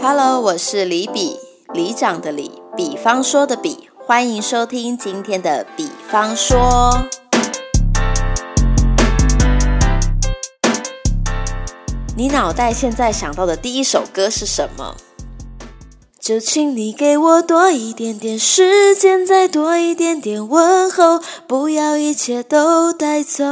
Hello，我是李比，李长的李，比方说的比，欢迎收听今天的比方说。你脑袋现在想到的第一首歌是什么？就请你给我多一点点时间，再多一点点问候，不要一切都带走。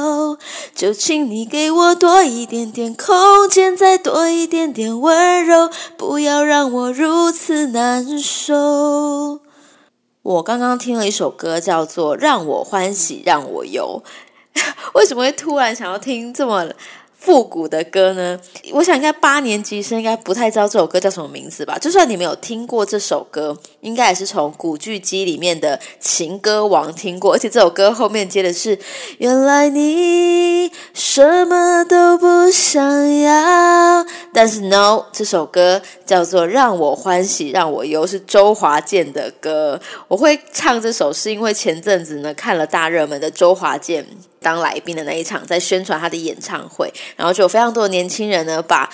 就请你给我多一点点空间，再多一点点温柔，不要让我如此难受。我刚刚听了一首歌，叫做《让我欢喜让我忧》，为什么会突然想要听这么？复古的歌呢？我想应该八年级生应该不太知道这首歌叫什么名字吧。就算你没有听过这首歌，应该也是从古巨基里面的情歌王听过。而且这首歌后面接的是“原来你什么都不想要”，但是 no，这首歌叫做《让我欢喜让我忧》，是周华健的歌。我会唱这首是因为前阵子呢看了大热门的周华健。当来宾的那一场，在宣传他的演唱会，然后就有非常多的年轻人呢，把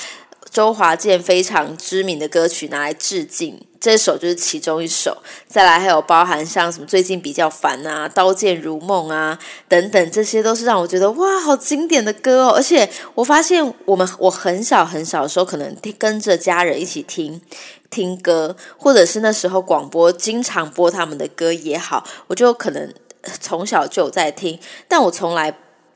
周华健非常知名的歌曲拿来致敬，这首就是其中一首。再来还有包含像什么最近比较烦啊，刀剑如梦啊等等，这些都是让我觉得哇，好经典的歌哦。而且我发现我们我很小很小的时候，可能跟着家人一起听听歌，或者是那时候广播经常播他们的歌也好，我就可能。从小就有在听，但我从来，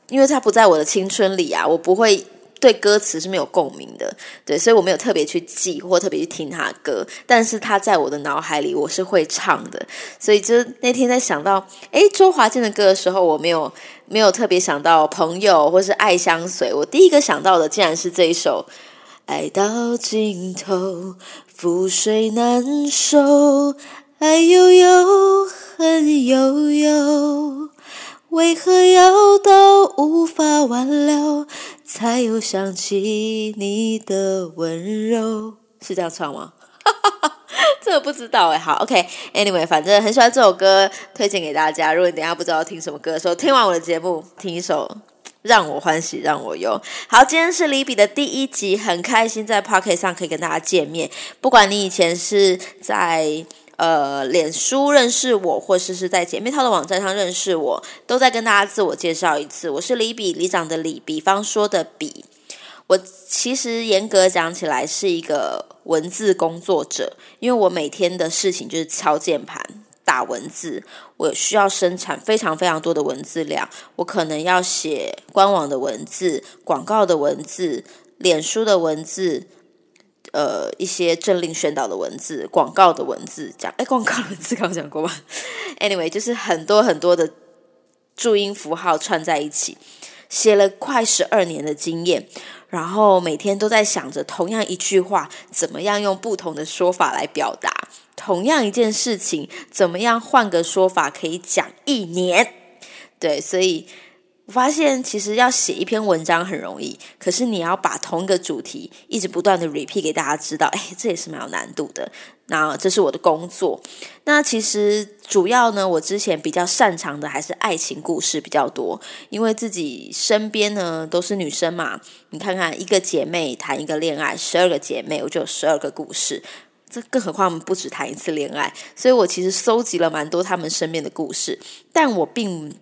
因为他不在我的青春里啊，我不会对歌词是没有共鸣的，对，所以我没有特别去记或特别去听他的歌，但是他在我的脑海里，我是会唱的，所以就那天在想到，哎，周华健的歌的时候，我没有没有特别想到朋友或是爱相随，我第一个想到的竟然是这一首《爱到尽头，覆水难收》，爱悠悠。恨悠悠，为何要到无法挽留，才又想起你的温柔？是这样唱吗？这个不知道哎。好，OK，Anyway，反正很喜欢这首歌，推荐给大家。如果你等下不知道听什么歌的时候，听完我的节目，听一首《让我欢喜让我忧》。好，今天是李比的第一集，很开心在 Pocket 上可以跟大家见面。不管你以前是在。呃，脸书认识我，或是是在姐妹淘的网站上认识我，都在跟大家自我介绍一次。我是李比，李长的李，比方说的比。我其实严格讲起来是一个文字工作者，因为我每天的事情就是敲键盘打文字，我需要生产非常非常多的文字量。我可能要写官网的文字、广告的文字、脸书的文字。呃，一些政令宣导的文字、广告的文字，讲哎，广告的文字刚讲过吗？Anyway，就是很多很多的注音符号串在一起，写了快十二年的经验，然后每天都在想着同样一句话，怎么样用不同的说法来表达同样一件事情，怎么样换个说法可以讲一年？对，所以。我发现其实要写一篇文章很容易，可是你要把同一个主题一直不断的 repeat 给大家知道，哎，这也是蛮有难度的。那这是我的工作。那其实主要呢，我之前比较擅长的还是爱情故事比较多，因为自己身边呢都是女生嘛。你看看一个姐妹谈一个恋爱，十二个姐妹我就有十二个故事。这更何况我们不止谈一次恋爱，所以我其实搜集了蛮多他们身边的故事，但我并。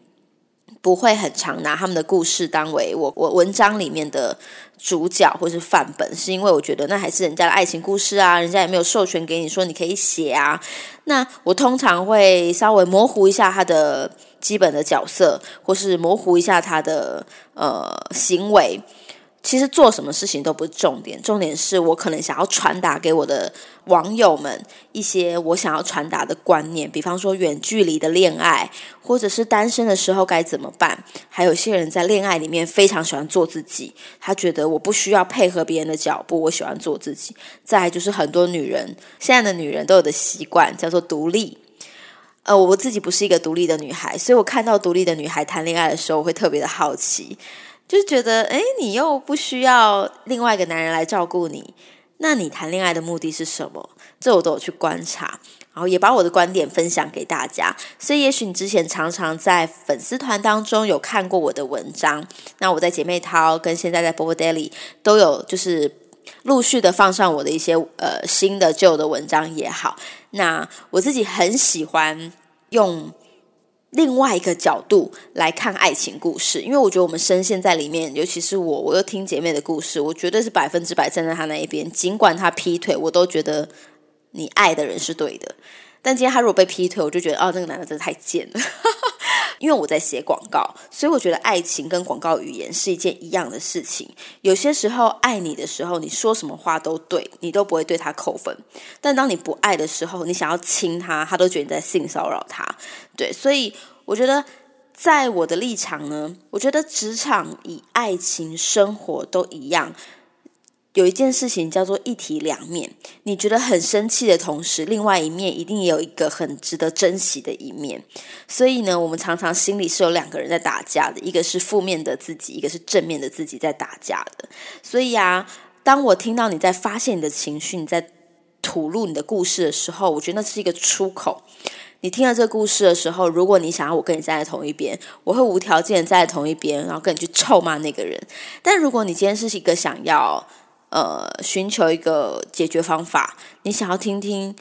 不会很常拿他们的故事当为我我文章里面的主角或是范本，是因为我觉得那还是人家的爱情故事啊，人家也没有授权给你说你可以写啊。那我通常会稍微模糊一下他的基本的角色，或是模糊一下他的呃行为。其实做什么事情都不是重点，重点是我可能想要传达给我的网友们一些我想要传达的观念，比方说远距离的恋爱，或者是单身的时候该怎么办。还有些人在恋爱里面非常喜欢做自己，他觉得我不需要配合别人的脚步，我喜欢做自己。再就是很多女人，现在的女人都有的习惯叫做独立。呃，我自己不是一个独立的女孩，所以我看到独立的女孩谈恋爱的时候，我会特别的好奇。就觉得，哎，你又不需要另外一个男人来照顾你，那你谈恋爱的目的是什么？这我都有去观察，然后也把我的观点分享给大家。所以，也许你之前常常在粉丝团当中有看过我的文章，那我在姐妹淘跟现在在波波 daily 都有就是陆续的放上我的一些呃新的旧的文章也好。那我自己很喜欢用另外一个角度来看爱情故事，因为我觉得我们深陷在里面，尤其是我，我又听姐妹的故事，我绝对是百分之百站在她那一边。尽管他劈腿，我都觉得你爱的人是对的。但今天他如果被劈腿，我就觉得哦，那个男的真的太贱了。因为我在写广告，所以我觉得爱情跟广告语言是一件一样的事情。有些时候爱你的时候，你说什么话都对，你都不会对他扣分；但当你不爱的时候，你想要亲他，他都觉得你在性骚扰他。对，所以我觉得在我的立场呢，我觉得职场与爱情生活都一样。有一件事情叫做一体两面，你觉得很生气的同时，另外一面一定也有一个很值得珍惜的一面。所以呢，我们常常心里是有两个人在打架的，一个是负面的自己，一个是正面的自己在打架的。所以啊，当我听到你在发泄你的情绪，你在吐露你的故事的时候，我觉得那是一个出口。你听了这个故事的时候，如果你想要我跟你站在同一边，我会无条件站在同一边，然后跟你去臭骂那个人。但如果你今天是一个想要，呃，寻求一个解决方法。你想要听听，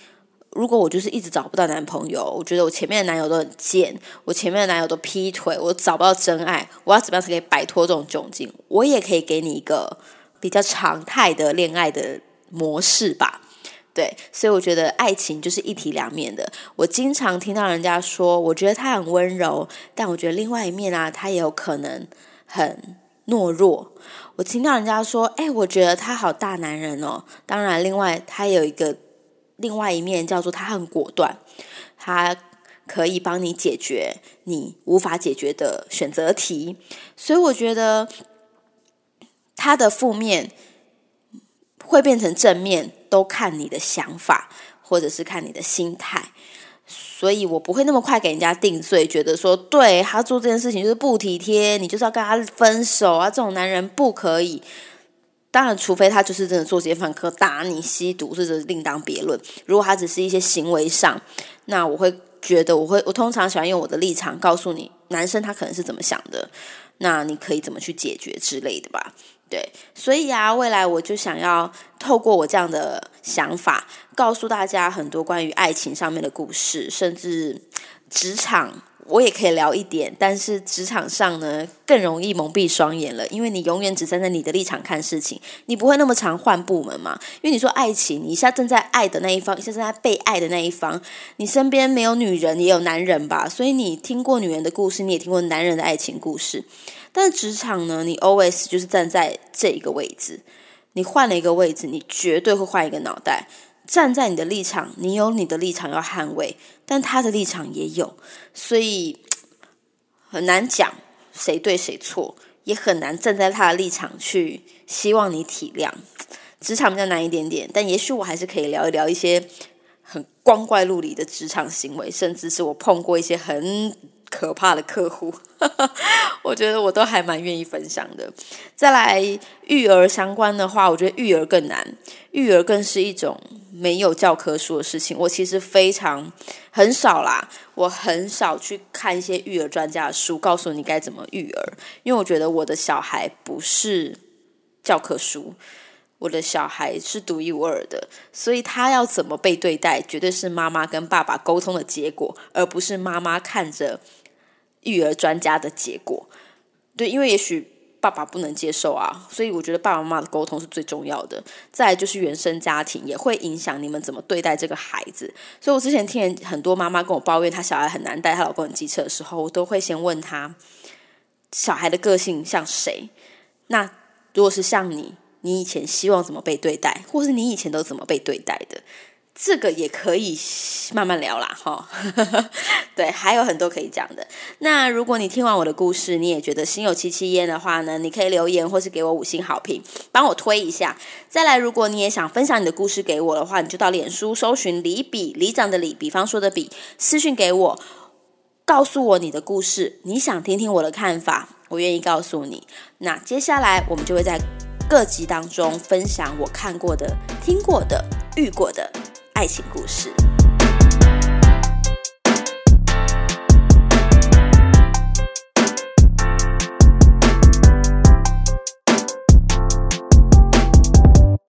如果我就是一直找不到男朋友，我觉得我前面的男友都很贱，我前面的男友都劈腿，我找不到真爱，我要怎么样才可以摆脱这种窘境？我也可以给你一个比较常态的恋爱的模式吧。对，所以我觉得爱情就是一体两面的。我经常听到人家说，我觉得他很温柔，但我觉得另外一面啊，他也有可能很。懦弱，我听到人家说：“哎，我觉得他好大男人哦。”当然，另外他有一个另外一面，叫做他很果断，他可以帮你解决你无法解决的选择题。所以，我觉得他的负面会变成正面，都看你的想法，或者是看你的心态。所以我不会那么快给人家定罪，觉得说对他做这件事情就是不体贴，你就是要跟他分手啊！这种男人不可以。当然，除非他就是真的做奸犯科，打你、吸毒，这是另当别论。如果他只是一些行为上，那我会觉得，我会我通常喜欢用我的立场告诉你，男生他可能是怎么想的，那你可以怎么去解决之类的吧。对，所以啊，未来我就想要透过我这样的想法，告诉大家很多关于爱情上面的故事，甚至职场我也可以聊一点。但是职场上呢，更容易蒙蔽双眼了，因为你永远只站在你的立场看事情，你不会那么常换部门嘛。因为你说爱情，你一下正在爱的那一方，一下正在被爱的那一方，你身边没有女人，也有男人吧？所以你听过女人的故事，你也听过男人的爱情故事。但职场呢？你 always 就是站在这一个位置，你换了一个位置，你绝对会换一个脑袋。站在你的立场，你有你的立场要捍卫，但他的立场也有，所以很难讲谁对谁错，也很难站在他的立场去希望你体谅。职场比较难一点点，但也许我还是可以聊一聊一些很光怪陆离的职场行为，甚至是我碰过一些很。可怕的客户，我觉得我都还蛮愿意分享的。再来育儿相关的话，我觉得育儿更难，育儿更是一种没有教科书的事情。我其实非常很少啦，我很少去看一些育儿专家的书，告诉你该怎么育儿，因为我觉得我的小孩不是教科书。我的小孩是独一无二的，所以他要怎么被对待，绝对是妈妈跟爸爸沟通的结果，而不是妈妈看着育儿专家的结果。对，因为也许爸爸不能接受啊，所以我觉得爸爸妈妈的沟通是最重要的。再就是原生家庭也会影响你们怎么对待这个孩子。所以我之前听很多妈妈跟我抱怨，她小孩很难带，她老公很机车的时候，我都会先问她小孩的个性像谁。那如果是像你。你以前希望怎么被对待，或是你以前都怎么被对待的，这个也可以慢慢聊啦，哈。对，还有很多可以讲的。那如果你听完我的故事，你也觉得心有戚戚焉的话呢，你可以留言或是给我五星好评，帮我推一下。再来，如果你也想分享你的故事给我的话，你就到脸书搜寻李比李长的李，比方说的比，私讯给我，告诉我你的故事，你想听听我的看法，我愿意告诉你。那接下来我们就会在。各集当中分享我看过的、听过的、遇过的爱情故事。